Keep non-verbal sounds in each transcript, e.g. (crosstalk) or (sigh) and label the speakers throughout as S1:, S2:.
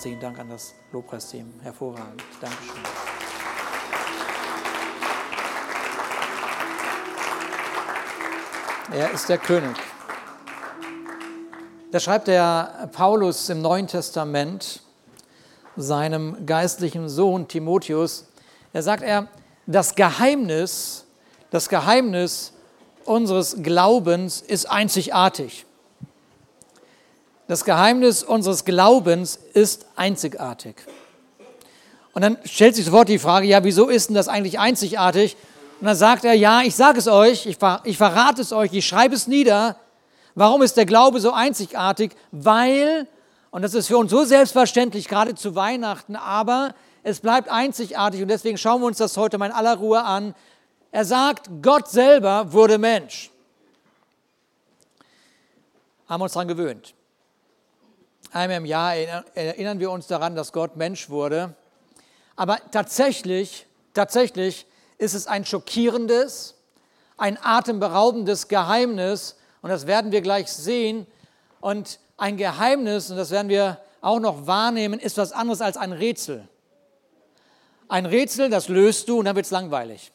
S1: herzlichen Dank an das Lobpreisteam. Hervorragend. Dankeschön. Er ist der König. Da schreibt der Paulus im Neuen Testament seinem geistlichen Sohn Timotheus, er sagt er, das Geheimnis, das Geheimnis unseres Glaubens ist einzigartig. Das Geheimnis unseres Glaubens ist einzigartig. Und dann stellt sich sofort die Frage, ja, wieso ist denn das eigentlich einzigartig? Und dann sagt er, ja, ich sage es euch, ich, ich verrate es euch, ich schreibe es nieder. Warum ist der Glaube so einzigartig? Weil, und das ist für uns so selbstverständlich, gerade zu Weihnachten, aber es bleibt einzigartig und deswegen schauen wir uns das heute mal in aller Ruhe an. Er sagt, Gott selber wurde Mensch. Haben wir uns daran gewöhnt. Einmal im Jahr erinnern wir uns daran, dass Gott Mensch wurde. Aber tatsächlich, tatsächlich ist es ein schockierendes, ein atemberaubendes Geheimnis. Und das werden wir gleich sehen. Und ein Geheimnis, und das werden wir auch noch wahrnehmen, ist was anderes als ein Rätsel. Ein Rätsel, das löst du und dann wird es langweilig.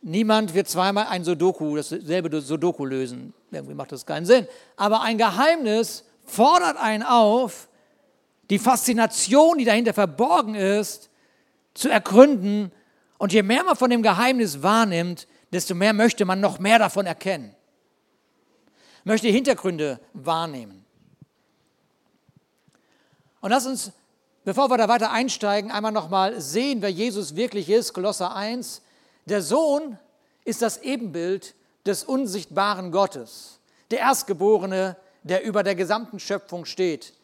S1: Niemand wird zweimal ein Sudoku, dasselbe Sudoku lösen. Irgendwie macht das keinen Sinn. Aber ein Geheimnis fordert einen auf, die Faszination, die dahinter verborgen ist, zu ergründen. Und je mehr man von dem Geheimnis wahrnimmt, desto mehr möchte man noch mehr davon erkennen. Möchte Hintergründe wahrnehmen. Und lass uns, bevor wir da weiter einsteigen, einmal nochmal sehen, wer Jesus wirklich ist. Kolosser 1. Der Sohn ist das Ebenbild des unsichtbaren Gottes, der Erstgeborene, der über der gesamten Schöpfung steht.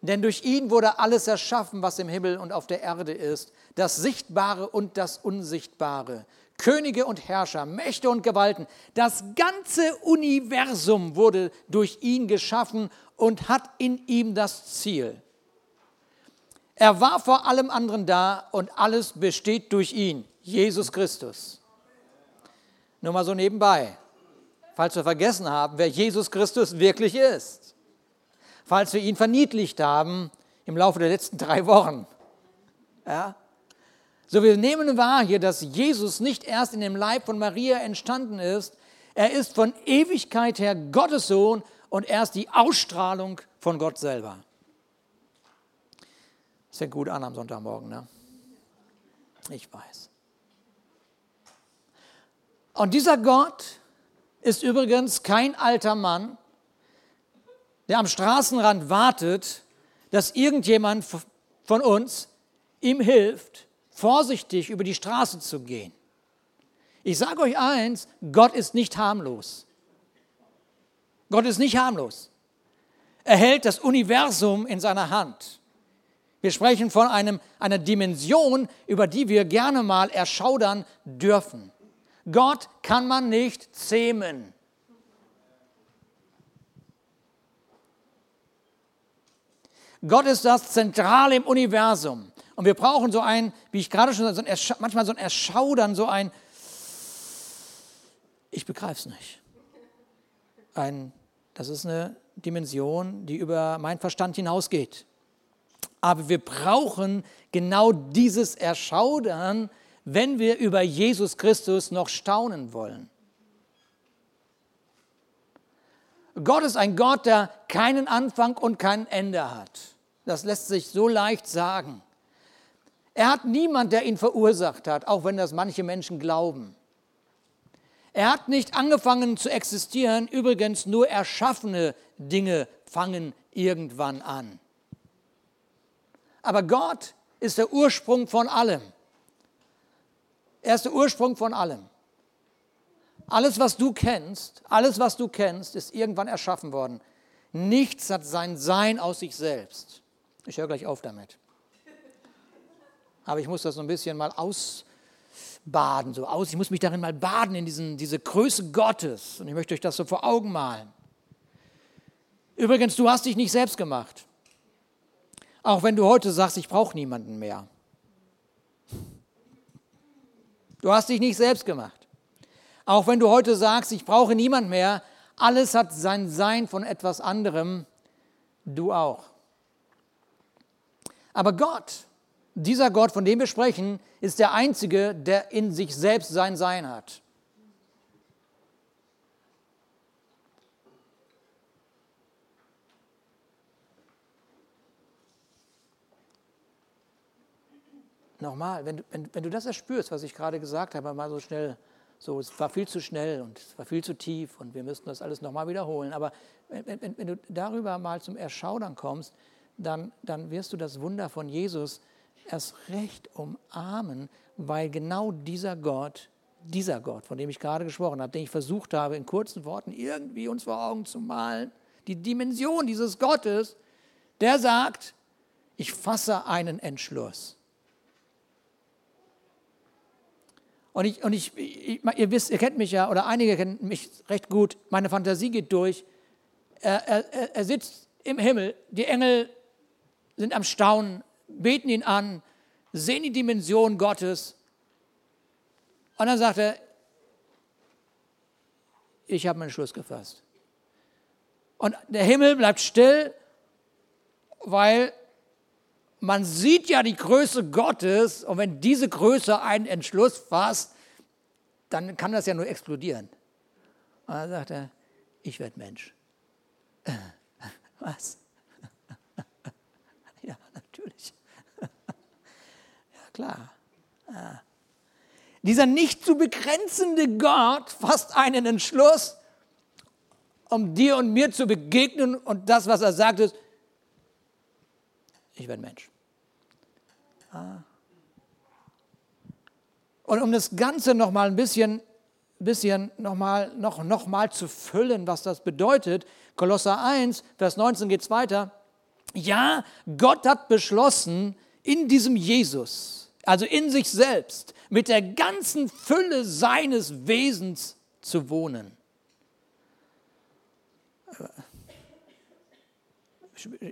S1: Denn durch ihn wurde alles erschaffen, was im Himmel und auf der Erde ist, das Sichtbare und das Unsichtbare. Könige und Herrscher, Mächte und Gewalten, das ganze Universum wurde durch ihn geschaffen und hat in ihm das Ziel. Er war vor allem anderen da und alles besteht durch ihn, Jesus Christus. Nur mal so nebenbei falls wir vergessen haben, wer Jesus Christus wirklich ist. Falls wir ihn verniedlicht haben im Laufe der letzten drei Wochen. Ja? So, wir nehmen wahr hier, dass Jesus nicht erst in dem Leib von Maria entstanden ist. Er ist von Ewigkeit her Gottes Sohn und er ist die Ausstrahlung von Gott selber. Das fängt gut an am Sonntagmorgen, ne? Ich weiß. Und dieser Gott, ist übrigens kein alter Mann, der am Straßenrand wartet, dass irgendjemand von uns ihm hilft, vorsichtig über die Straße zu gehen. Ich sage euch eins, Gott ist nicht harmlos. Gott ist nicht harmlos. Er hält das Universum in seiner Hand. Wir sprechen von einem, einer Dimension, über die wir gerne mal erschaudern dürfen. Gott kann man nicht zähmen. Gott ist das Zentrale im Universum. Und wir brauchen so ein, wie ich gerade schon so manchmal so ein Erschaudern, so ein, ich begreife es nicht. Ein, das ist eine Dimension, die über meinen Verstand hinausgeht. Aber wir brauchen genau dieses Erschaudern, wenn wir über Jesus Christus noch staunen wollen. Gott ist ein Gott, der keinen Anfang und kein Ende hat. Das lässt sich so leicht sagen. Er hat niemand, der ihn verursacht hat, auch wenn das manche Menschen glauben. Er hat nicht angefangen zu existieren, übrigens nur erschaffene Dinge fangen irgendwann an. Aber Gott ist der Ursprung von allem. Er ist der Ursprung von allem. Alles, was du kennst, alles, was du kennst, ist irgendwann erschaffen worden. Nichts hat sein Sein aus sich selbst. Ich höre gleich auf damit. Aber ich muss das so ein bisschen mal ausbaden, so aus. Ich muss mich darin mal baden in diesen, diese Größe Gottes. Und ich möchte euch das so vor Augen malen. Übrigens, du hast dich nicht selbst gemacht. Auch wenn du heute sagst, ich brauche niemanden mehr. Du hast dich nicht selbst gemacht. Auch wenn du heute sagst, ich brauche niemand mehr, alles hat sein Sein von etwas anderem, du auch. Aber Gott, dieser Gott, von dem wir sprechen, ist der Einzige, der in sich selbst sein Sein hat. Nochmal, wenn, wenn, wenn du das erspürst, was ich gerade gesagt habe, mal so schnell, so, es war viel zu schnell und es war viel zu tief und wir müssten das alles nochmal wiederholen. Aber wenn, wenn, wenn, du darüber mal zum Erschaudern kommst, dann, dann wirst du das Wunder von Jesus erst recht umarmen, weil genau dieser Gott, dieser Gott, von dem ich gerade gesprochen habe, den ich versucht habe, in kurzen Worten irgendwie uns vor Augen zu malen, die Dimension dieses Gottes, der sagt, ich fasse einen Entschluss. Und, ich, und ich, ich, ihr wisst, ihr kennt mich ja, oder einige kennen mich recht gut, meine Fantasie geht durch. Er, er, er sitzt im Himmel, die Engel sind am Staunen, beten ihn an, sehen die Dimension Gottes. Und dann sagt er, ich habe meinen Schluss gefasst. Und der Himmel bleibt still, weil man sieht ja die Größe Gottes und wenn diese Größe einen Entschluss fasst, dann kann das ja nur explodieren. Und dann sagt er, ich werde Mensch. (laughs) Was? (laughs) ja, natürlich. (laughs) ja, klar. Ja. Dieser nicht zu begrenzende Gott fasst einen Entschluss, um dir und mir zu begegnen und das, was er sagt, ist, ich werde Mensch. Und um das Ganze noch mal ein bisschen, bisschen noch, mal, noch, noch mal zu füllen, was das bedeutet, Kolosser 1, Vers 19 geht es weiter. Ja, Gott hat beschlossen, in diesem Jesus, also in sich selbst, mit der ganzen Fülle seines Wesens zu wohnen.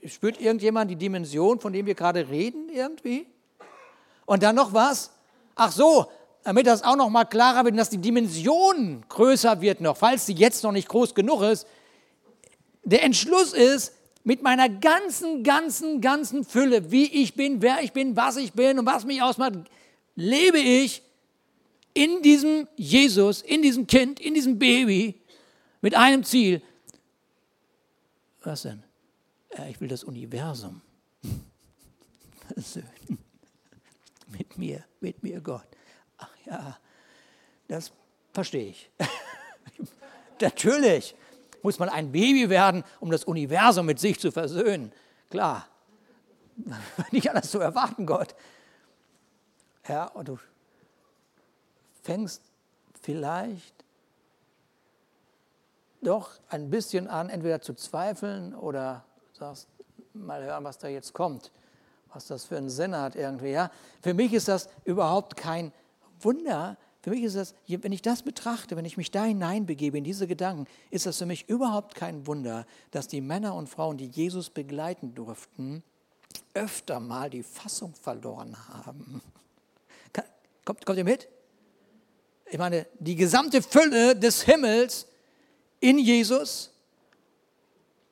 S1: Spürt irgendjemand die Dimension, von dem wir gerade reden, irgendwie? Und dann noch was? Ach so, damit das auch noch mal klarer wird, dass die Dimension größer wird noch, falls sie jetzt noch nicht groß genug ist. Der Entschluss ist, mit meiner ganzen, ganzen, ganzen Fülle, wie ich bin, wer ich bin, was ich bin und was mich ausmacht, lebe ich in diesem Jesus, in diesem Kind, in diesem Baby mit einem Ziel. Was denn? Ich will das Universum (laughs) versöhnen mit mir, mit mir Gott. Ach ja, das verstehe ich. (laughs) Natürlich muss man ein Baby werden, um das Universum mit sich zu versöhnen. Klar, (laughs) nicht alles zu erwarten, Gott. Ja, und du fängst vielleicht doch ein bisschen an, entweder zu zweifeln oder sagst, mal hören, was da jetzt kommt was das für einen Sinn hat irgendwie. Ja? Für mich ist das überhaupt kein Wunder. Für mich ist das, wenn ich das betrachte, wenn ich mich da hineinbegebe in diese Gedanken, ist das für mich überhaupt kein Wunder, dass die Männer und Frauen, die Jesus begleiten durften, öfter mal die Fassung verloren haben. Kommt, kommt ihr mit? Ich meine, die gesamte Fülle des Himmels in Jesus,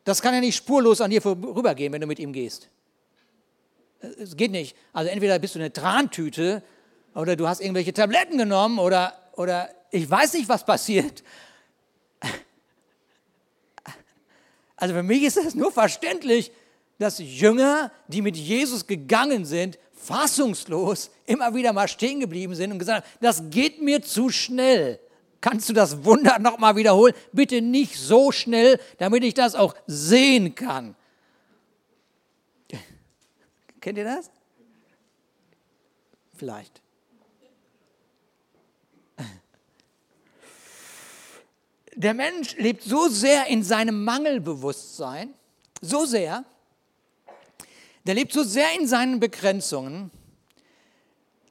S1: das kann ja nicht spurlos an dir vorübergehen, wenn du mit ihm gehst. Es geht nicht. Also entweder bist du eine Trantüte oder du hast irgendwelche Tabletten genommen oder, oder ich weiß nicht, was passiert. Also für mich ist das nur verständlich, dass Jünger, die mit Jesus gegangen sind, fassungslos immer wieder mal stehen geblieben sind und gesagt haben, das geht mir zu schnell. Kannst du das Wunder nochmal wiederholen? Bitte nicht so schnell, damit ich das auch sehen kann. Kennt ihr das? Vielleicht. Der Mensch lebt so sehr in seinem Mangelbewusstsein, so sehr, der lebt so sehr in seinen Begrenzungen,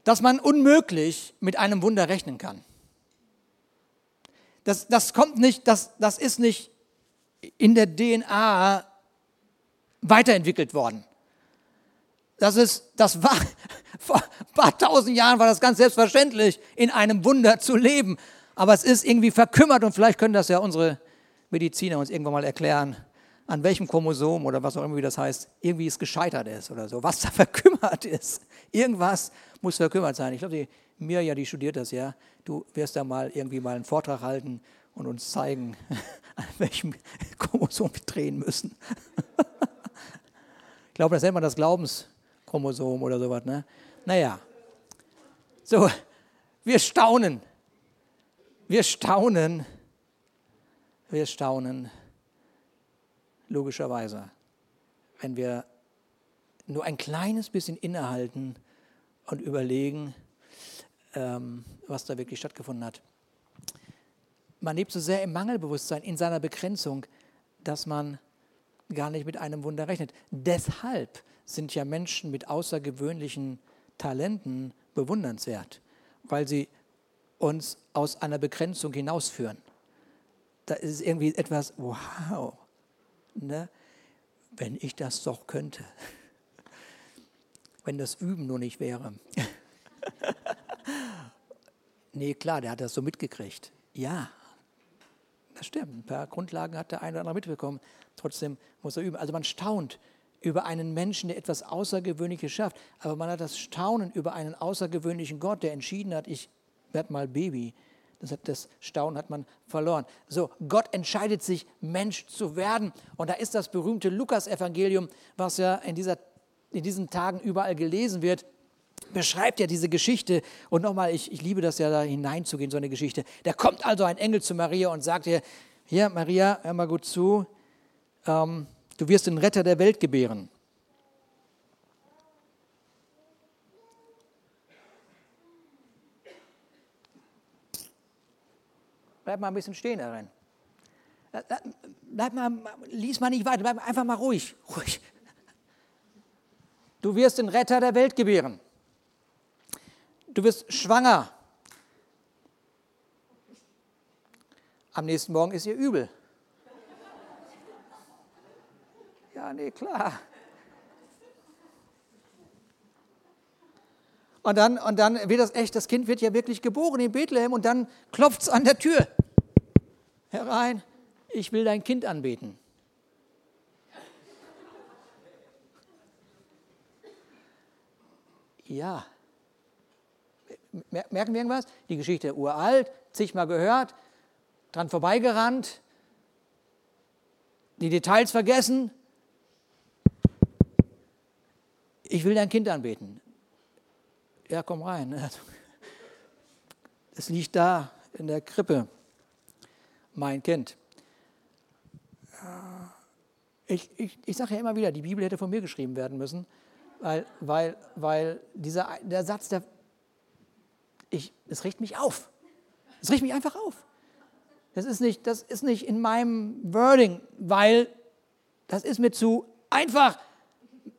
S1: dass man unmöglich mit einem Wunder rechnen kann. Das, das kommt nicht, das, das ist nicht in der DNA weiterentwickelt worden. Das, ist, das war, (laughs) vor ein paar tausend Jahren war das ganz selbstverständlich, in einem Wunder zu leben. Aber es ist irgendwie verkümmert und vielleicht können das ja unsere Mediziner uns irgendwann mal erklären. an welchem Chromosom oder was auch immer das heißt, irgendwie es gescheitert ist oder so, was da (laughs) verkümmert ist. Irgendwas muss verkümmert sein. Ich glaube, die Mirja, die studiert das ja. Du wirst da mal irgendwie mal einen Vortrag halten und uns zeigen, (laughs) an welchem Chromosom wir drehen müssen. ich glaube, das nennt man das Glaubenschromosom oder sowas. Ne? Naja, so, wir staunen. Wir staunen. Wir staunen logischerweise, wenn wir nur ein kleines bisschen innehalten und überlegen, ähm, was da wirklich stattgefunden hat. Man lebt so sehr im Mangelbewusstsein, in seiner Begrenzung, dass man gar nicht mit einem Wunder rechnet. Deshalb sind ja Menschen mit außergewöhnlichen Talenten bewundernswert, weil sie uns aus einer Begrenzung hinausführen. Da ist irgendwie etwas, wow, ne? wenn ich das doch könnte. Wenn das Üben nur nicht wäre. (laughs) nee, klar, der hat das so mitgekriegt. Ja, das stimmt. Ein paar Grundlagen hat der eine oder andere mitbekommen. Trotzdem muss er üben. Also man staunt über einen Menschen, der etwas Außergewöhnliches schafft. Aber man hat das Staunen über einen außergewöhnlichen Gott, der entschieden hat, ich werde mal Baby. Das, hat, das Staunen hat man verloren. So, Gott entscheidet sich, Mensch zu werden. Und da ist das berühmte Lukas-Evangelium, was ja in, dieser, in diesen Tagen überall gelesen wird, beschreibt ja diese Geschichte. Und nochmal, ich, ich liebe das ja, da hineinzugehen, so eine Geschichte. Da kommt also ein Engel zu Maria und sagt ihr, hier, Maria, hör mal gut zu, ähm, du wirst den Retter der Welt gebären. Bleib mal ein bisschen stehen darin. Bleib mal, lies mal nicht weiter, bleib einfach mal ruhig. (laughs) ruhig. Du wirst den Retter der Welt gebären. Du wirst schwanger. Am nächsten Morgen ist ihr übel. Ja, nee, klar. Und dann, und dann wird das echt, das Kind wird ja wirklich geboren in Bethlehem und dann klopft es an der Tür. Herein, ich will dein Kind anbeten. Ja. Merken wir irgendwas? Die Geschichte uralt, zigmal gehört, dran vorbeigerannt, die Details vergessen. Ich will dein Kind anbeten ja, komm rein. Es liegt da in der Krippe, mein Kind. Ich, ich, ich sage ja immer wieder, die Bibel hätte von mir geschrieben werden müssen, weil, weil, weil dieser, der Satz, der, ich, es riecht mich auf. Es riecht mich einfach auf. Das ist, nicht, das ist nicht in meinem Wording, weil das ist mir zu einfach.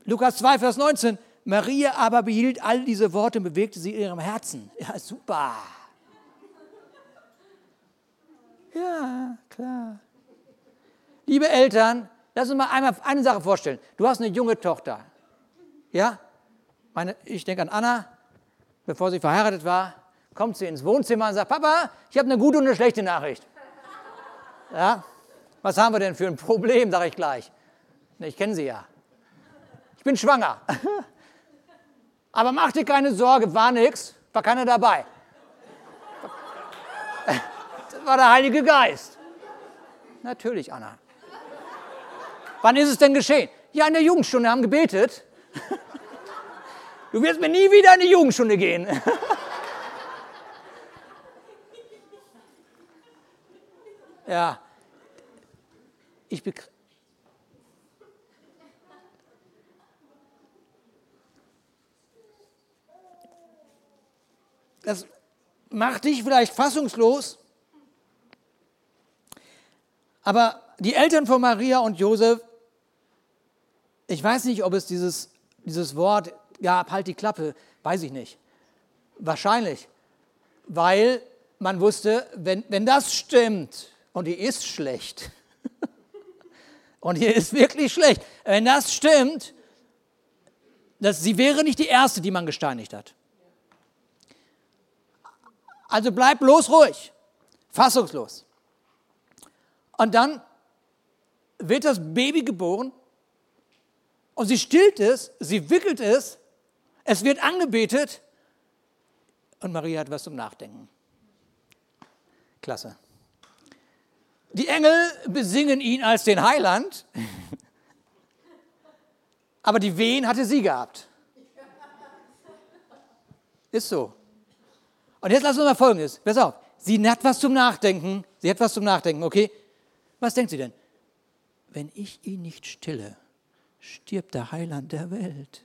S1: Lukas 2, Vers 19. Maria aber behielt all diese Worte und bewegte sie in ihrem Herzen. Ja, super. Ja, klar. Liebe Eltern, lass uns mal einmal eine Sache vorstellen. Du hast eine junge Tochter. Ja? Meine, ich denke an Anna, bevor sie verheiratet war, kommt sie ins Wohnzimmer und sagt, Papa, ich habe eine gute und eine schlechte Nachricht. Ja? Was haben wir denn für ein Problem, sage ich gleich. Ich kenne sie ja. Ich bin schwanger. Aber mach dir keine Sorge, war nichts, war keiner dabei. Das war der Heilige Geist. Natürlich, Anna. Wann ist es denn geschehen? Ja, in der Jugendstunde haben gebetet. Du wirst mir nie wieder in die Jugendstunde gehen. Ja, ich, das macht dich vielleicht fassungslos, aber die Eltern von Maria und Josef, ich weiß nicht, ob es dieses, dieses Wort gab, halt die Klappe, weiß ich nicht. Wahrscheinlich, weil man wusste, wenn, wenn das stimmt und die ist schlecht, (laughs) und die ist wirklich schlecht, wenn das stimmt, dass sie wäre nicht die erste, die man gesteinigt hat. Also bleib bloß ruhig, fassungslos. Und dann wird das Baby geboren und sie stillt es, sie wickelt es, es wird angebetet und Maria hat was zum Nachdenken. Klasse. Die Engel besingen ihn als den Heiland, (laughs) aber die Wehen hatte sie gehabt. Ist so. Und jetzt lassen wir mal Folgendes. Pass auf. Sie hat was zum Nachdenken. Sie hat was zum Nachdenken, okay? Was denkt sie denn? Wenn ich ihn nicht stille, stirbt der Heiland der Welt.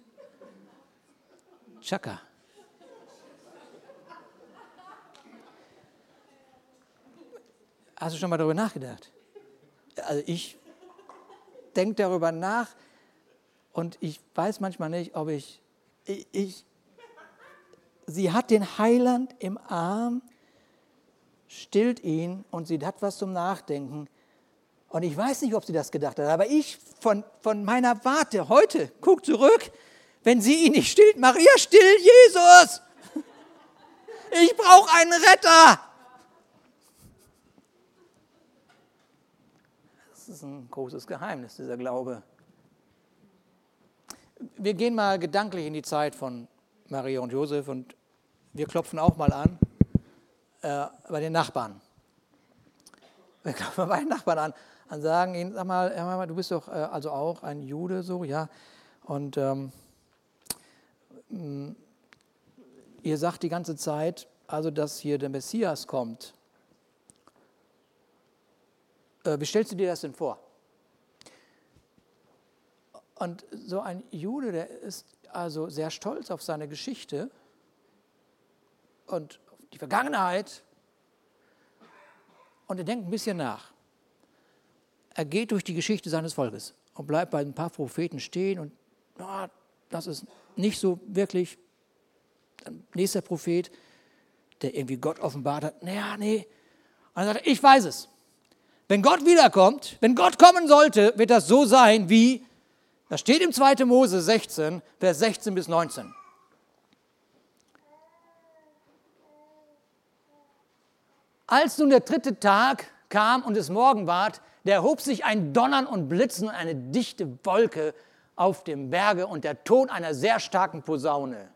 S1: Chaka. Hast du schon mal darüber nachgedacht? Also ich denke darüber nach und ich weiß manchmal nicht, ob ich, ich sie hat den Heiland im Arm, stillt ihn und sie hat was zum Nachdenken. Und ich weiß nicht, ob sie das gedacht hat, aber ich von, von meiner Warte heute, guck zurück, wenn sie ihn nicht stillt, Maria, still Jesus! (laughs) Ich brauche einen Retter! Das ist ein großes Geheimnis, dieser Glaube. Wir gehen mal gedanklich in die Zeit von Maria und Josef und wir klopfen auch mal an äh, bei den Nachbarn. Wir (laughs) klopfen bei den Nachbarn an und sagen ihnen, sag mal, du bist doch äh, also auch ein Jude, so, ja. Und ähm, ihr sagt die ganze Zeit, also dass hier der Messias kommt. Äh, wie stellst du dir das denn vor? Und so ein Jude, der ist also sehr stolz auf seine Geschichte und auf die Vergangenheit. Und er denkt ein bisschen nach. Er geht durch die Geschichte seines Volkes und bleibt bei ein paar Propheten stehen und oh, das ist nicht so wirklich. Ein nächster Prophet, der irgendwie Gott offenbart hat, naja, nee. Und er sagt, ich weiß es. Wenn Gott wiederkommt, wenn Gott kommen sollte, wird das so sein wie, das steht im 2. Mose 16, Vers 16 bis 19. Als nun der dritte Tag kam und es Morgen ward, da erhob sich ein Donnern und Blitzen und eine dichte Wolke auf dem Berge und der Ton einer sehr starken Posaune.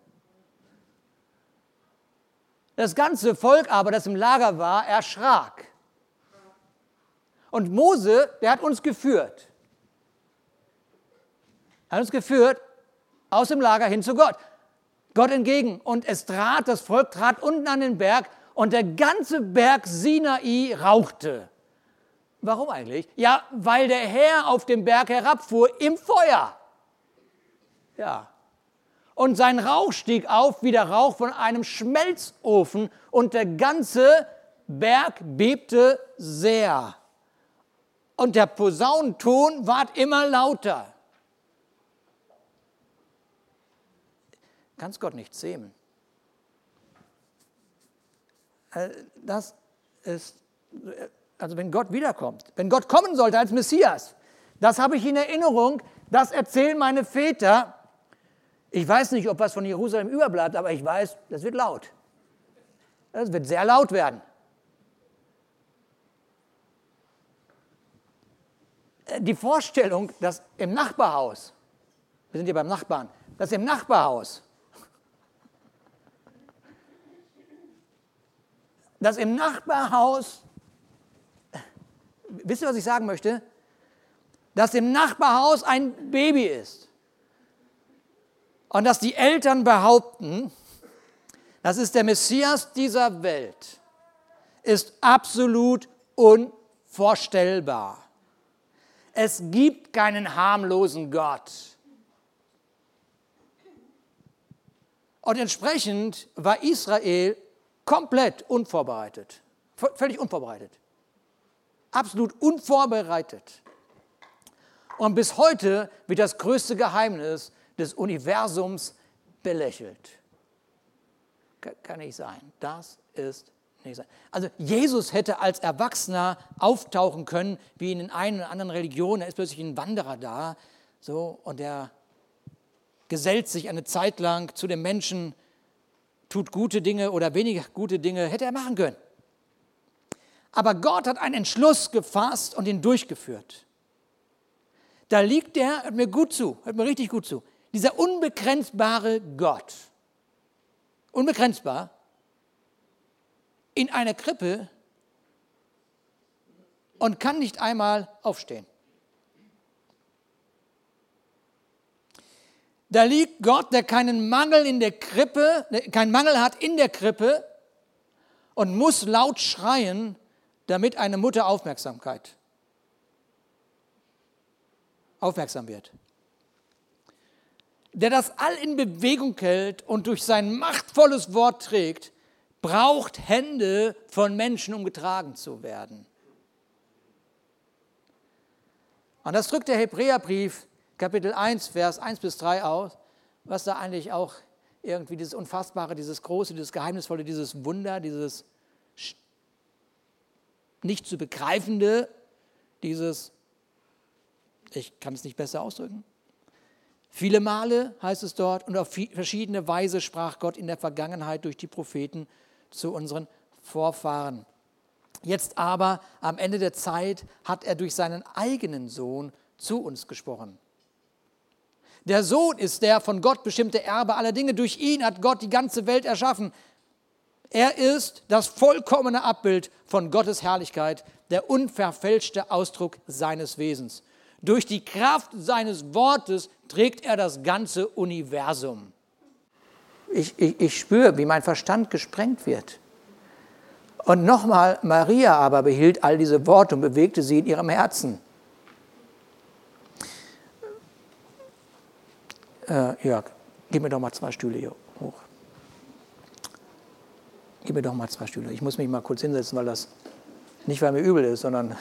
S1: Das ganze Volk aber, das im Lager war, erschrak. Und Mose, der hat uns geführt. Er hat uns geführt aus dem Lager hin zu Gott. Gott entgegen. Und es trat, das Volk trat unten an den Berg und der ganze Berg Sinai rauchte. Warum eigentlich? Ja, weil der Herr auf dem Berg herabfuhr im Feuer. Ja. Und sein Rauch stieg auf wie der Rauch von einem Schmelzofen und der ganze Berg bebte sehr und der Posaunenton ward immer lauter. Kannst Gott nicht zähmen. Äh, das ist, also wenn Gott wiederkommt, wenn Gott kommen sollte als Messias, das habe ich in Erinnerung, das erzählen meine Väter. Ich weiß nicht, ob was von Jerusalem überbleibt, aber ich weiß, das wird laut. Das wird sehr laut werden. die Vorstellung, dass im Nachbarhaus, wir sind ja beim Nachbarn, dass im Nachbarhaus, dass im Nachbarhaus, wisst ihr, was ich sagen möchte? Dass im Nachbarhaus ein Baby ist. Und dass die Eltern behaupten, das ist der Messias dieser Welt, ist absolut unvorstellbar. Es gibt keinen harmlosen Gott. Und entsprechend war Israel komplett unvorbereitet, völlig unvorbereitet, absolut unvorbereitet. Und bis heute wird das größte Geheimnis des Universums belächelt. Kann nicht sein. Das ist also Jesus hätte als Erwachsener auftauchen können, wie in den einen oder anderen Religionen. Er ist plötzlich ein Wanderer da, so und er gesellt sich eine Zeit lang zu den Menschen, tut gute Dinge oder weniger gute Dinge, hätte er machen können. Aber Gott hat einen Entschluss gefasst und ihn durchgeführt. Da liegt der, hört mir gut zu, hört mir richtig gut zu, dieser unbegrenzbare Gott, unbegrenzbar, in einer Krippe und kann nicht einmal aufstehen. Da liegt Gott, der keinen Mangel in der Krippe, keinen Mangel hat in der Krippe und muss laut schreien, damit eine Mutter Aufmerksamkeit aufmerksam wird. Der das All in Bewegung hält und durch sein machtvolles Wort trägt, braucht Hände von Menschen, um getragen zu werden. Und das drückt der Hebräerbrief Kapitel 1, Vers 1 bis 3 aus, was da eigentlich auch irgendwie dieses Unfassbare, dieses Große, dieses Geheimnisvolle, dieses Wunder, dieses nicht zu begreifende, dieses, ich kann es nicht besser ausdrücken. Viele Male heißt es dort und auf verschiedene Weise sprach Gott in der Vergangenheit durch die Propheten zu unseren Vorfahren. Jetzt aber am Ende der Zeit hat er durch seinen eigenen Sohn zu uns gesprochen. Der Sohn ist der von Gott bestimmte Erbe aller Dinge. Durch ihn hat Gott die ganze Welt erschaffen. Er ist das vollkommene Abbild von Gottes Herrlichkeit, der unverfälschte Ausdruck seines Wesens. Durch die Kraft seines Wortes trägt er das ganze Universum. Ich, ich, ich spüre, wie mein Verstand gesprengt wird. Und nochmal, Maria aber behielt all diese Worte und bewegte sie in ihrem Herzen. Äh, Jörg, gib mir doch mal zwei Stühle hier hoch. Gib mir doch mal zwei Stühle. Ich muss mich mal kurz hinsetzen, weil das nicht, weil mir übel ist, sondern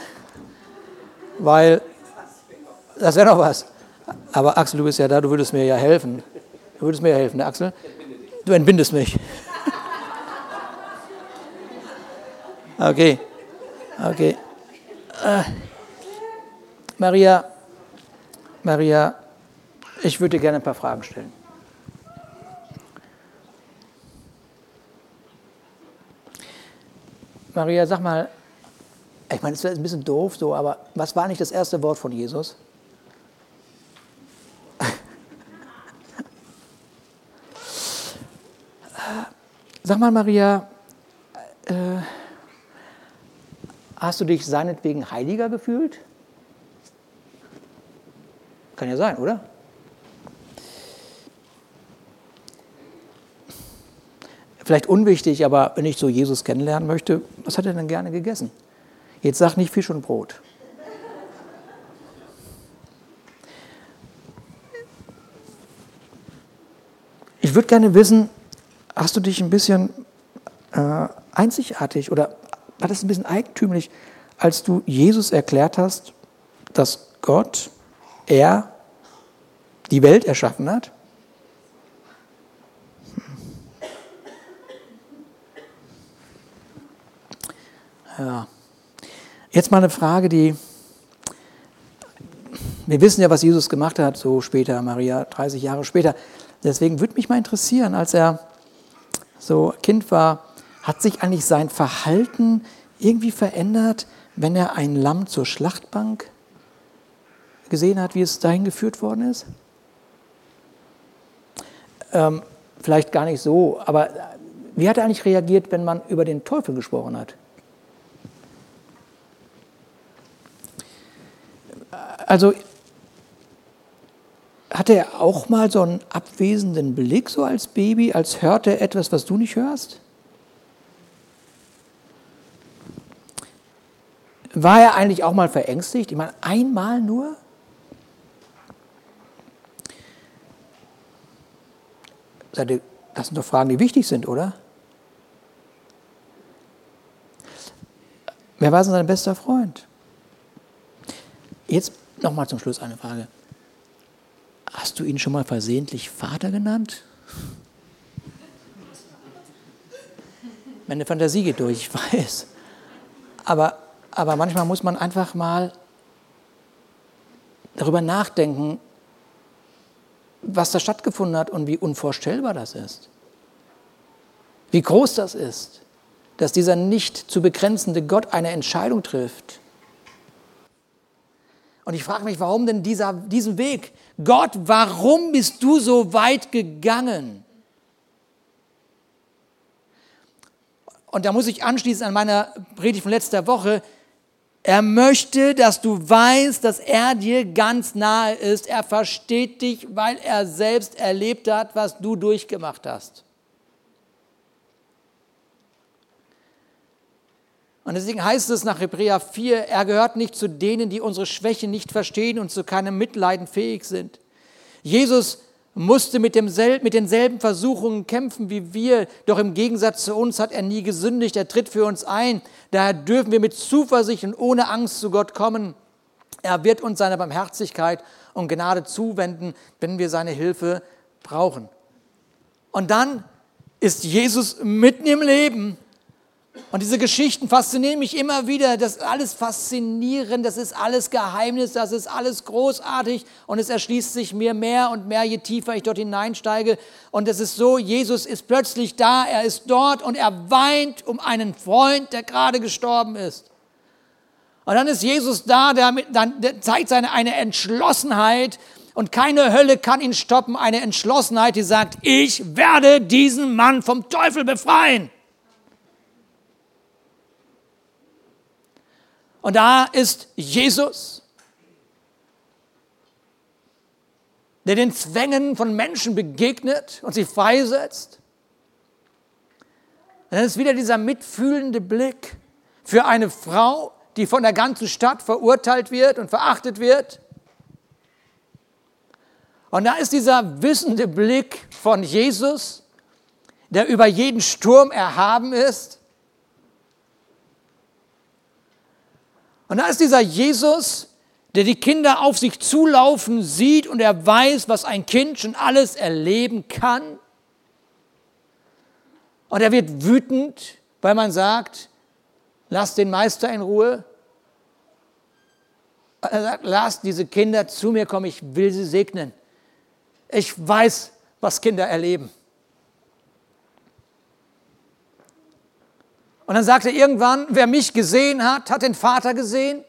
S1: (laughs) weil das wäre noch was. Aber Axel, du bist ja da, du würdest mir ja helfen. Du würdest mir ja helfen, ne, Axel? Du entbindest mich. (laughs) Okay. Okay. Äh, Maria, Maria, ich würde dir gerne ein paar Fragen stellen. Maria, sag mal, ich meine, es ist ein bisschen doof so, aber was war nicht das erste Wort von Jesus? (laughs) Sag mal, Maria, äh, hast du dich seinetwegen heiliger gefühlt? Kann ja sein, oder? Vielleicht unwichtig, aber wenn ich so Jesus kennenlernen möchte, was hat er denn gerne gegessen? Jetzt sag nicht Fisch und Brot. Ich würde gerne wissen, hast du dich ein bisschen äh, einzigartig oder war das ein bisschen eigentümlich, als du Jesus erklärt hast, dass Gott, er die Welt erschaffen hat? Ja. Jetzt mal eine Frage, die wir wissen ja, was Jesus gemacht hat, so später, Maria, 30 Jahre später. Deswegen würde mich mal interessieren, als er so Kind war, hat sich eigentlich sein Verhalten irgendwie verändert, wenn er ein Lamm zur Schlachtbank gesehen hat, wie es dahin geführt worden ist? Ähm, vielleicht gar nicht so, aber wie hat er eigentlich reagiert, wenn man über den Teufel gesprochen hat? Also hatte er auch mal so einen abwesenden Blick, so als Baby, als hörte er etwas, was du nicht hörst? War er eigentlich auch mal verängstigt? Ich meine, einmal nur? Das sind doch Fragen, die wichtig sind, oder? Wer war denn sein bester Freund? Jetzt nochmal zum Schluss eine Frage. Hast du ihn schon mal versehentlich Vater genannt? Meine Fantasie geht durch, ich weiß. Aber, aber manchmal muss man einfach mal darüber nachdenken, was da stattgefunden hat und wie unvorstellbar das ist. Wie groß das ist, dass dieser nicht zu begrenzende Gott eine Entscheidung trifft Und ich frage mich, warum denn dieser, diesen Weg? Gott, warum bist du so weit gegangen? Und da muss ich anschließen an meiner Predigt von letzter Woche. Er möchte, dass du weißt, dass er dir ganz nahe ist. Er versteht dich, weil er selbst erlebt hat, was du durchgemacht hast. Und deswegen heißt es nach Hebräer 4, er gehört nicht zu denen, die unsere Schwäche nicht verstehen und zu keinem Mitleiden fähig sind. Jesus musste mit, demselben, mit denselben Versuchungen kämpfen wie wir, doch im Gegensatz zu uns hat er nie gesündigt, er tritt für uns ein. Daher dürfen wir mit Zuversicht und ohne Angst zu Gott kommen. Er wird uns seine Barmherzigkeit und Gnade zuwenden, wenn wir seine Hilfe brauchen. Und dann ist Jesus mitten im Leben und diese Geschichten faszinieren mich immer wieder. Das ist alles faszinierend, das ist alles Geheimnis, das ist alles großartig und es erschließt sich mir mehr und mehr, je tiefer ich dort hineinsteige. Und es ist so, Jesus ist plötzlich da, er ist dort und er weint um einen Freund, der gerade gestorben ist. Und dann ist Jesus da, der, dann, der zeigt seine eine Entschlossenheit und keine Hölle kann ihn stoppen, eine Entschlossenheit, die sagt, ich werde diesen Mann vom Teufel befreien. Und da ist Jesus, der den Zwängen von Menschen begegnet und sie freisetzt. Und dann ist wieder dieser mitfühlende Blick für eine Frau, die von der ganzen Stadt verurteilt wird und verachtet wird. Und da ist dieser wissende Blick von Jesus, der über jeden Sturm erhaben ist Und da ist dieser Jesus, der die Kinder auf sich zulaufen sieht und er weiß, was ein Kind schon alles erleben kann. Und er wird wütend, weil man sagt, lass den Meister in Ruhe. Er sagt, lass diese Kinder zu mir kommen, ich will sie segnen. Ich weiß, was Kinder erleben. Und dann sagt er irgendwann, wer mich gesehen hat, hat den Vater gesehen.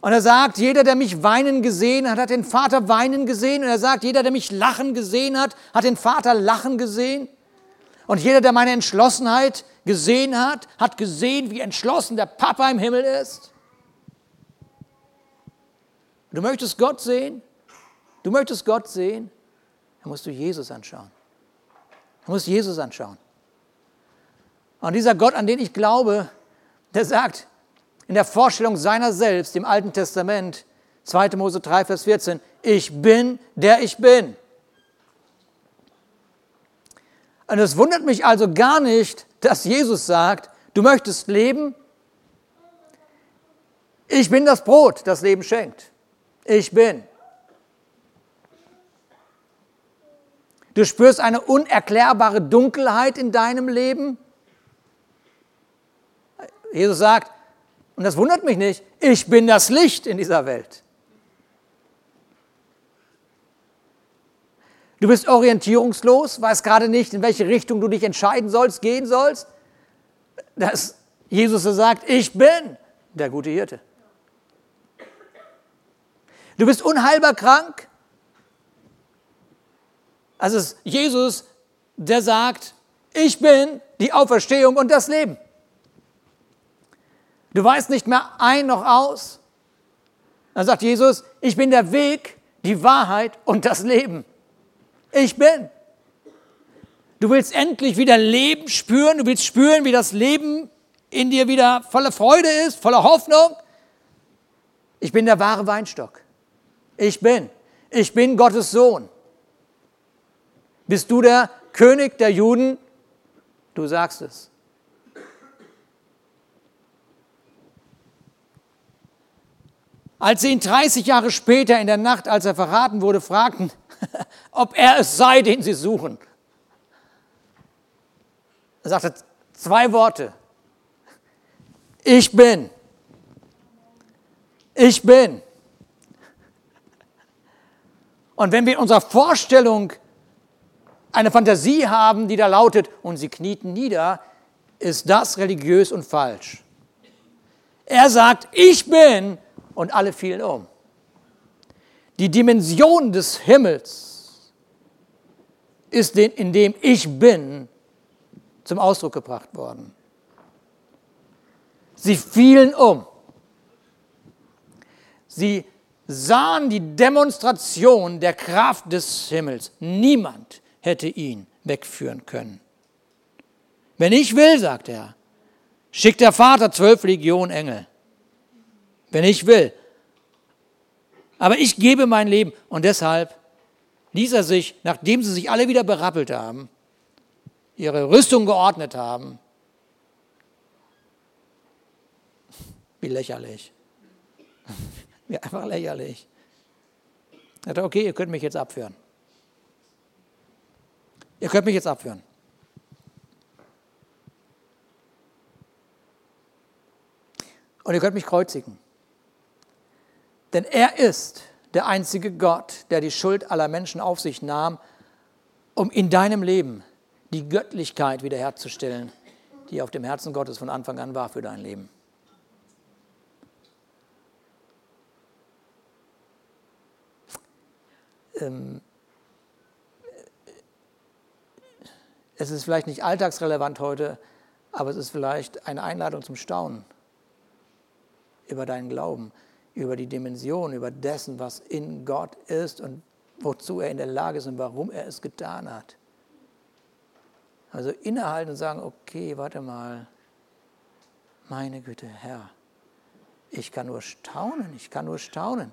S1: Und er sagt, jeder, der mich weinen gesehen hat, hat den Vater weinen gesehen. Und er sagt, jeder, der mich lachen gesehen hat, hat den Vater lachen gesehen. Und jeder, der meine Entschlossenheit gesehen hat, hat gesehen, wie entschlossen der Papa im Himmel ist. Du möchtest Gott sehen? Du möchtest Gott sehen? Dann musst du Jesus anschauen. Du musst Jesus anschauen. Und dieser Gott, an den ich glaube, der sagt in der Vorstellung seiner selbst im Alten Testament, 2. Mose 3, Vers 14, ich bin, der ich bin. Und es wundert mich also gar nicht, dass Jesus sagt, du möchtest leben, ich bin das Brot, das Leben schenkt. Ich bin. Du spürst eine unerklärbare Dunkelheit in deinem Leben. Jesus sagt, und das wundert mich nicht, ich bin das Licht in dieser Welt. Du bist orientierungslos, weißt gerade nicht, in welche Richtung du dich entscheiden sollst, gehen sollst. Dass Jesus so sagt, ich bin der gute Hirte. Du bist unheilbar krank. Also es ist Jesus, der sagt, ich bin die Auferstehung und das Leben. Du weißt nicht mehr ein noch aus. Dann sagt Jesus, ich bin der Weg, die Wahrheit und das Leben. Ich bin. Du willst endlich wieder Leben spüren, du willst spüren, wie das Leben in dir wieder voller Freude ist, voller Hoffnung. Ich bin der wahre Weinstock. Ich bin. Ich bin Gottes Sohn. Bist du der König der Juden? Du sagst es. Als sie ihn 30 Jahre später in der Nacht, als er verraten wurde, fragten, (laughs) ob er es sei, den sie suchen. Er sagte zwei Worte. Ich bin. Ich bin. Und wenn wir in unserer Vorstellung eine Fantasie haben, die da lautet, und sie knieten nieder, ist das religiös und falsch. Er sagt, ich bin und alle fielen um. Die Dimension des Himmels ist in dem ich bin zum Ausdruck gebracht worden. Sie fielen um. Sie sahen die Demonstration der Kraft des Himmels. Niemand hätte ihn wegführen können. Wenn ich will, sagt er, schickt der Vater zwölf Legionen Engel. Wenn ich will. Aber ich gebe mein Leben. Und deshalb ließ er sich, nachdem sie sich alle wieder berappelt haben, ihre Rüstung geordnet haben, wie lächerlich. (laughs) Wie einfach lächerlich. Er hat okay, ihr könnt mich jetzt abführen. Ihr könnt mich jetzt abführen. Und ihr könnt mich kreuzigen. Denn er ist der einzige Gott, der die Schuld aller Menschen auf sich nahm, um in deinem Leben die Göttlichkeit wiederherzustellen, die auf dem Herzen Gottes von Anfang an war für dein Leben. ähm, es ist vielleicht nicht alltagsrelevant heute, aber es ist vielleicht eine Einladung zum Staunen über deinen Glauben, über die Dimension, über dessen, was in Gott ist und wozu er in der Lage ist und warum er es getan hat. Also innehalten und sagen, okay, warte mal, meine Güte, Herr, ich kann nur staunen, ich kann nur staunen.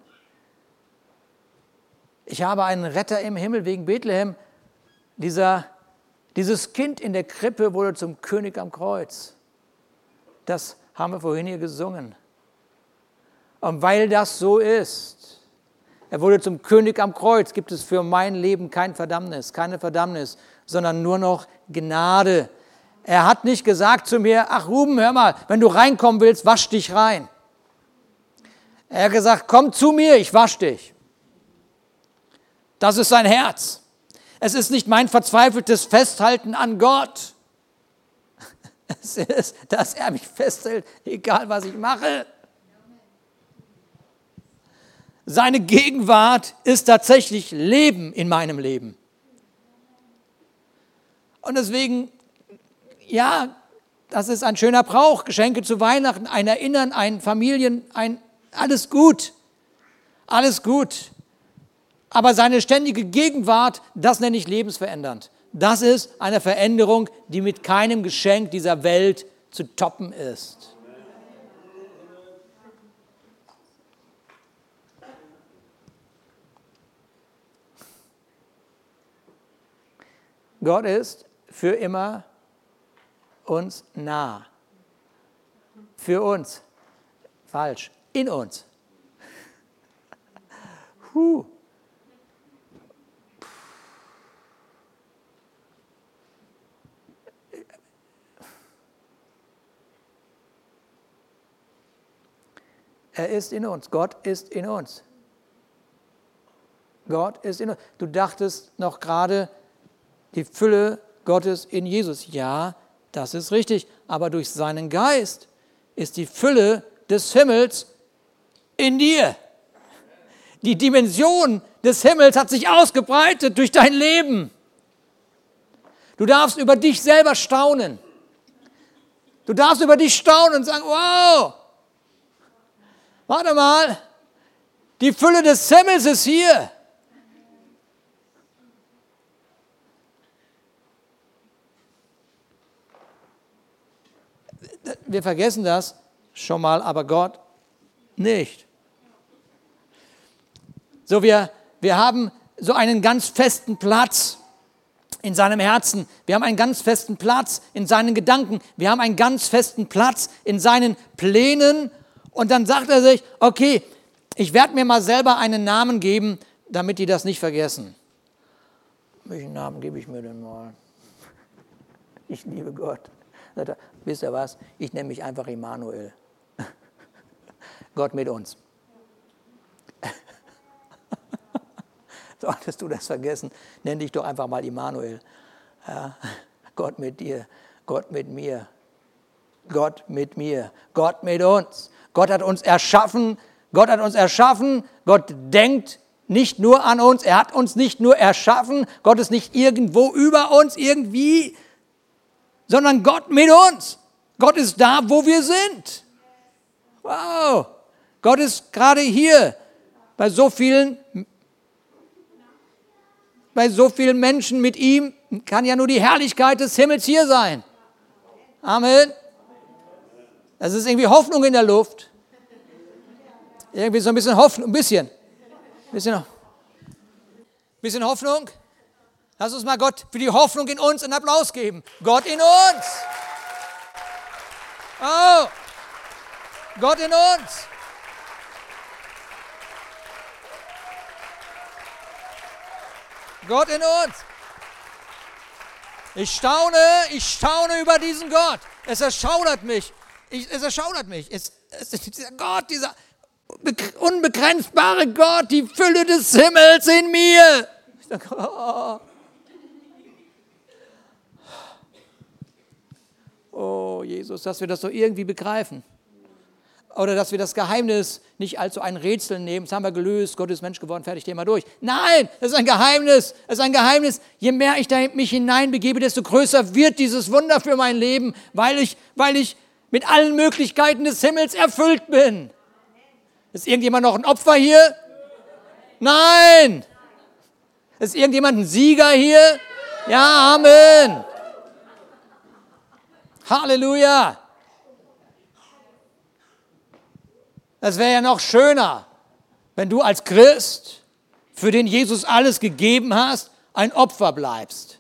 S1: Ich habe einen Retter im Himmel wegen Bethlehem. Dieser, dieses Kind in der Krippe wurde zum König am Kreuz. Das haben wir vorhin hier gesungen. Und weil das so ist, er wurde zum König am Kreuz, gibt es für mein Leben kein Verdammnis, keine Verdammnis, sondern nur noch Gnade. Er hat nicht gesagt zu mir, ach Ruben, hör mal, wenn du reinkommen willst, wasch dich rein. Er hat gesagt, komm zu mir, ich wasch dich. Das ist sein Herz. Es ist nicht mein verzweifeltes Festhalten an Gott. (laughs) Es ist, dass er mich festhält, egal was ich mache. Seine Gegenwart ist tatsächlich Leben in meinem Leben. Und deswegen, ja, das ist ein schöner Brauch. Geschenke zu Weihnachten, ein Erinnern, ein Familien, ein alles gut. Alles gut. Aber seine ständige Gegenwart, das nenne ich lebensverändernd. Das ist eine Veränderung, die mit keinem Geschenk dieser Welt zu toppen ist. Gott ist für immer uns nah. Für uns. Falsch. In uns. (laughs) Huh. Er ist in uns. Gott ist in uns. Gott ist in uns. Du dachtest noch gerade, die Fülle Gottes in Jesus. Ja, das ist richtig. Aber durch seinen Geist ist die Fülle des Himmels in dir. Die Dimension des Himmels hat sich ausgebreitet durch dein Leben. Du darfst über dich selber staunen. Du darfst über dich staunen und sagen, wow, Warte mal, die Fülle des Himmels ist hier. Wir vergessen das schon mal, aber Gott nicht. So, wir, wir haben so einen ganz festen Platz in seinem Herzen. Wir haben einen ganz festen Platz in seinen Gedanken. Wir haben einen ganz festen Platz in seinen Plänen und dann sagt er sich, okay, ich werde mir mal selber einen Namen geben, damit die das nicht vergessen. Welchen Namen gebe ich mir denn mal? Ich liebe Gott. Wisst ihr was? Ich nenne mich einfach Immanuel. (laughs) Gott mit uns. (laughs) Solltest du das vergessen, nenn dich doch einfach mal Immanuel. Ja, Gott mit dir, Gott mit mir, Gott mit mir, Gott mit uns. Gott hat uns erschaffen, Gott hat uns erschaffen, Gott denkt nicht nur an uns, er hat uns nicht nur erschaffen, Gott ist nicht irgendwo über uns irgendwie, sondern Gott mit uns. Gott ist da, wo wir sind. Wow, Gott ist gerade hier bei so vielen bei so vielen Menschen mit ihm kann ja nur die Herrlichkeit des Himmels hier sein. Amen. Es ist irgendwie Hoffnung in der Luft. Irgendwie so ein bisschen Hoffnung, ein bisschen. Ein bisschen, bisschen Hoffnung. Lass uns mal Gott für die Hoffnung in uns einen Applaus geben. Gott in uns. Oh, Gott in uns. Gott in uns. Ich staune, ich staune über diesen Gott. Es erschaudert mich. Ich, es erschaudert mich. Es, es, dieser Gott, dieser unbegrenzbare Gott, die Fülle des Himmels in mir. Ich denke, oh. oh Jesus, dass wir das so irgendwie begreifen. Oder dass wir das Geheimnis nicht als so ein Rätsel nehmen, das haben wir gelöst, Gott ist Mensch geworden, fertig, Thema durch. Nein, das ist ein Geheimnis, das ist ein Geheimnis. Je mehr ich mich hineinbegebe, desto größer wird dieses Wunder für mein Leben, weil ich, weil ich mit allen Möglichkeiten des Himmels erfüllt bin. Ist irgendjemand noch ein Opfer hier? Nein. Ist irgendjemand ein Sieger hier? Ja, Amen. Halleluja. Es wäre ja noch schöner, wenn du als Christ, für den Jesus alles gegeben hast, ein Opfer bleibst.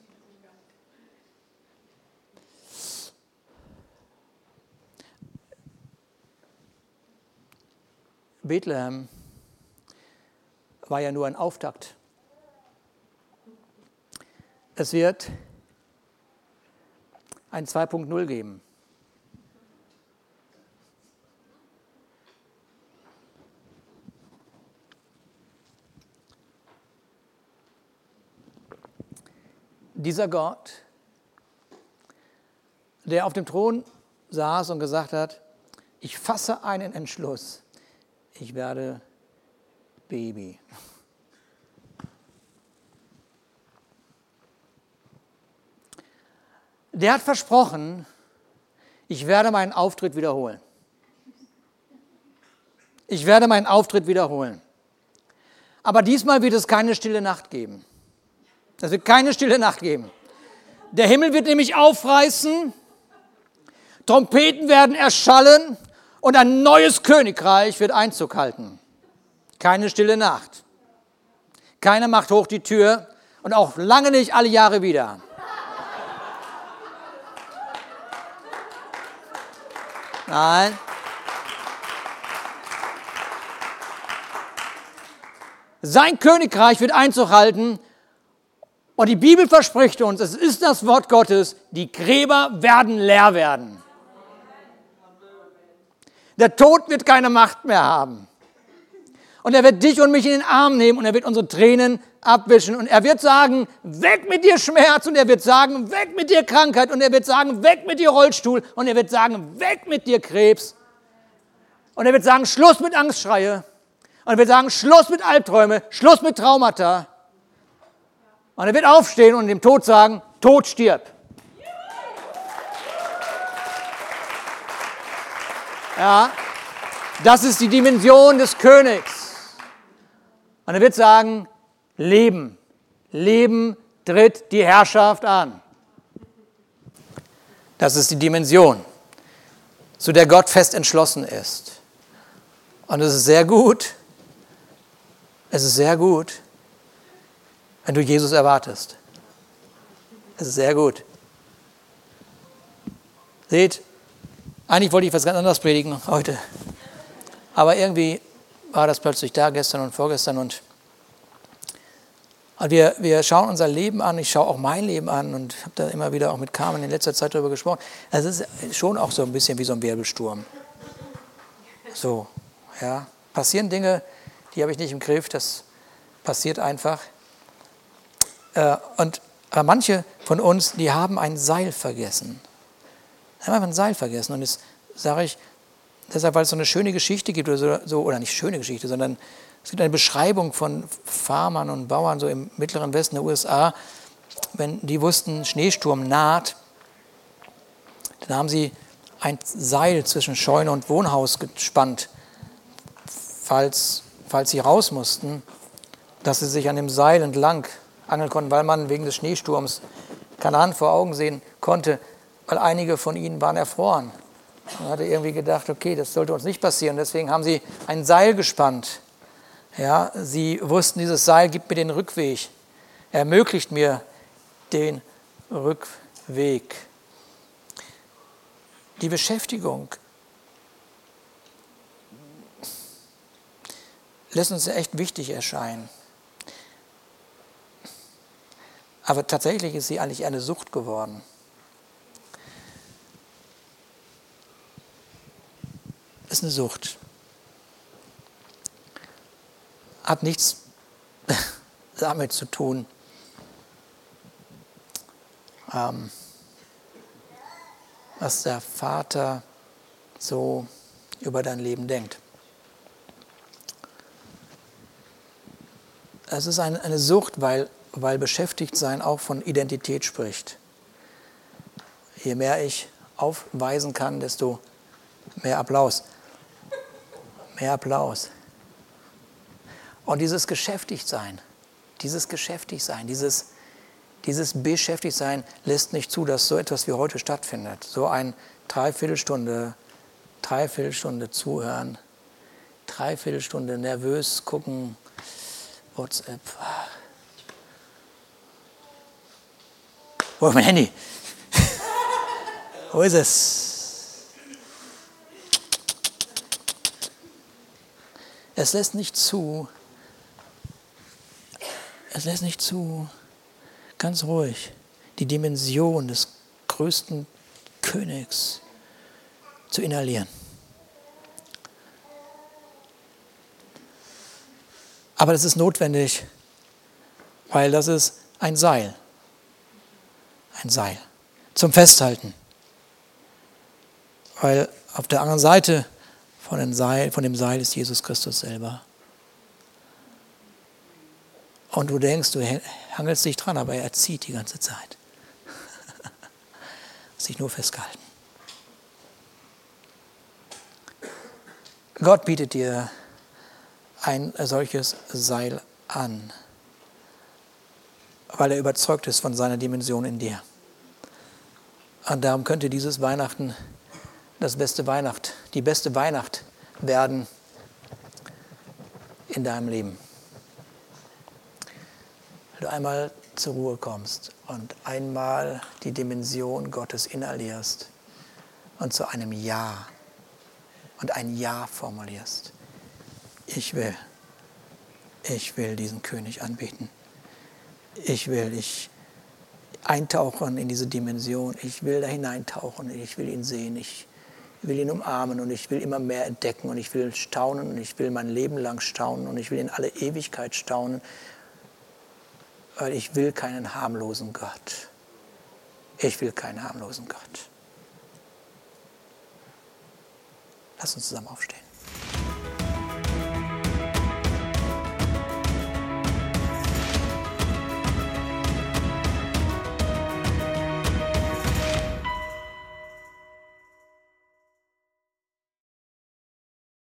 S1: Bethlehem war ja nur ein Auftakt. Es wird ein 2.0 geben. dieser Gott, der auf dem Thron saß und gesagt hat, ich fasse einen Entschluss, ich werde Baby. Der hat versprochen, ich werde meinen Auftritt wiederholen. Ich werde meinen Auftritt wiederholen. Aber diesmal wird es keine stille Nacht geben. Es wird keine stille Nacht geben. Der Himmel wird nämlich aufreißen, Trompeten werden erschallen und ein neues Königreich wird Einzug halten. Keine stille Nacht. Keiner macht hoch die Tür und auch lange nicht alle Jahre wieder. Nein. Sein Königreich wird Einzug halten und die Bibel verspricht uns, es ist das Wort Gottes, die Gräber werden leer werden. Der Tod wird keine Macht mehr haben. Und er wird dich und mich in den Arm nehmen und er wird unsere Tränen abwischen. Und er wird sagen, weg mit dir Schmerz. Und er wird sagen, weg mit dir Krankheit. Und er wird sagen, weg mit dir Rollstuhl. Und er wird sagen, weg mit dir Krebs. Und er wird sagen, Schluss mit Angstschreie. Und er wird sagen, Schluss mit Albträume, Schluss mit Traumata. Und er wird aufstehen und dem Tod sagen, Tod stirb. Ja, das ist die Dimension des Königs. Und er wird sagen, Leben, Leben tritt die Herrschaft an. Das ist die Dimension, zu der Gott fest entschlossen ist. Und es ist sehr gut, es ist sehr gut, wenn du Jesus erwartest. Das ist sehr gut. Seht, eigentlich wollte ich was ganz anderes predigen heute. Aber irgendwie war das plötzlich da gestern und vorgestern und wir, wir schauen unser Leben an, ich schaue auch mein Leben an und habe da immer wieder auch mit Carmen in letzter Zeit darüber gesprochen. Also es ist schon auch so ein bisschen wie so ein Wirbelsturm. So, ja. Passieren Dinge, die habe ich nicht im Griff, das passiert einfach. Äh, und manche von uns, die haben ein Seil vergessen. Die haben einfach ein Seil vergessen. Und jetzt sage ich, deshalb, weil es so eine schöne Geschichte gibt, oder, so, oder nicht schöne Geschichte, sondern es gibt eine Beschreibung von Farmern und Bauern so im mittleren Westen der USA, wenn die wussten, Schneesturm naht, dann haben sie ein Seil zwischen Scheune und Wohnhaus gespannt, falls, falls sie raus mussten, dass sie sich an dem Seil entlang angeln konnten, weil man wegen des Schneesturms Kanaan vor Augen sehen konnte, weil einige von ihnen waren erfroren. Man hatte irgendwie gedacht, okay, das sollte uns nicht passieren. Deswegen haben sie ein Seil gespannt ja, sie wussten, dieses Seil gibt mir den Rückweg, ermöglicht mir den Rückweg. Die Beschäftigung lässt uns echt wichtig erscheinen. Aber tatsächlich ist sie eigentlich eine Sucht geworden. Ist eine Sucht. hat nichts (laughs) damit zu tun, ähm, was der Vater so über dein Leben denkt. Es ist eine, eine Sucht, weil, weil Beschäftigtsein auch von Identität spricht. Je mehr ich aufweisen kann, desto mehr Applaus. Mehr Applaus. Und dieses Geschäftigsein, dieses Geschäftigsein, dieses, dieses Beschäftigtsein lässt nicht zu, dass so etwas wie heute stattfindet. So ein Dreiviertelstunde, Dreiviertelstunde zuhören, Dreiviertelstunde nervös gucken, WhatsApp. Wo ist mein Handy? (laughs) Wo ist es? Es lässt nicht zu, es lässt nicht zu, ganz ruhig, die Dimension des größten Königs zu inhalieren. Aber das ist notwendig, weil das ist ein Seil. Ein Seil zum Festhalten. Weil auf der anderen Seite von, Seil, von dem Seil ist Jesus Christus selber. Und du denkst, du hangelst dich dran, aber er zieht die ganze Zeit. (laughs) sich nur festgehalten. Gott bietet dir ein solches Seil an, weil er überzeugt ist von seiner Dimension in dir. Und darum könnte dieses Weihnachten das beste Weihnacht, die beste Weihnacht werden in deinem Leben du einmal zur Ruhe kommst und einmal die Dimension Gottes inhalierst und zu einem Ja und ein Ja formulierst. Ich will, ich will diesen König anbeten. Ich will, ich eintauchen in diese Dimension. Ich will da hineintauchen. Ich will ihn sehen. Ich will ihn umarmen und ich will immer mehr entdecken und ich will staunen und ich will mein Leben lang staunen und ich will in alle Ewigkeit staunen weil ich will keinen harmlosen Gott. Ich will keinen harmlosen Gott. Lass uns zusammen aufstehen.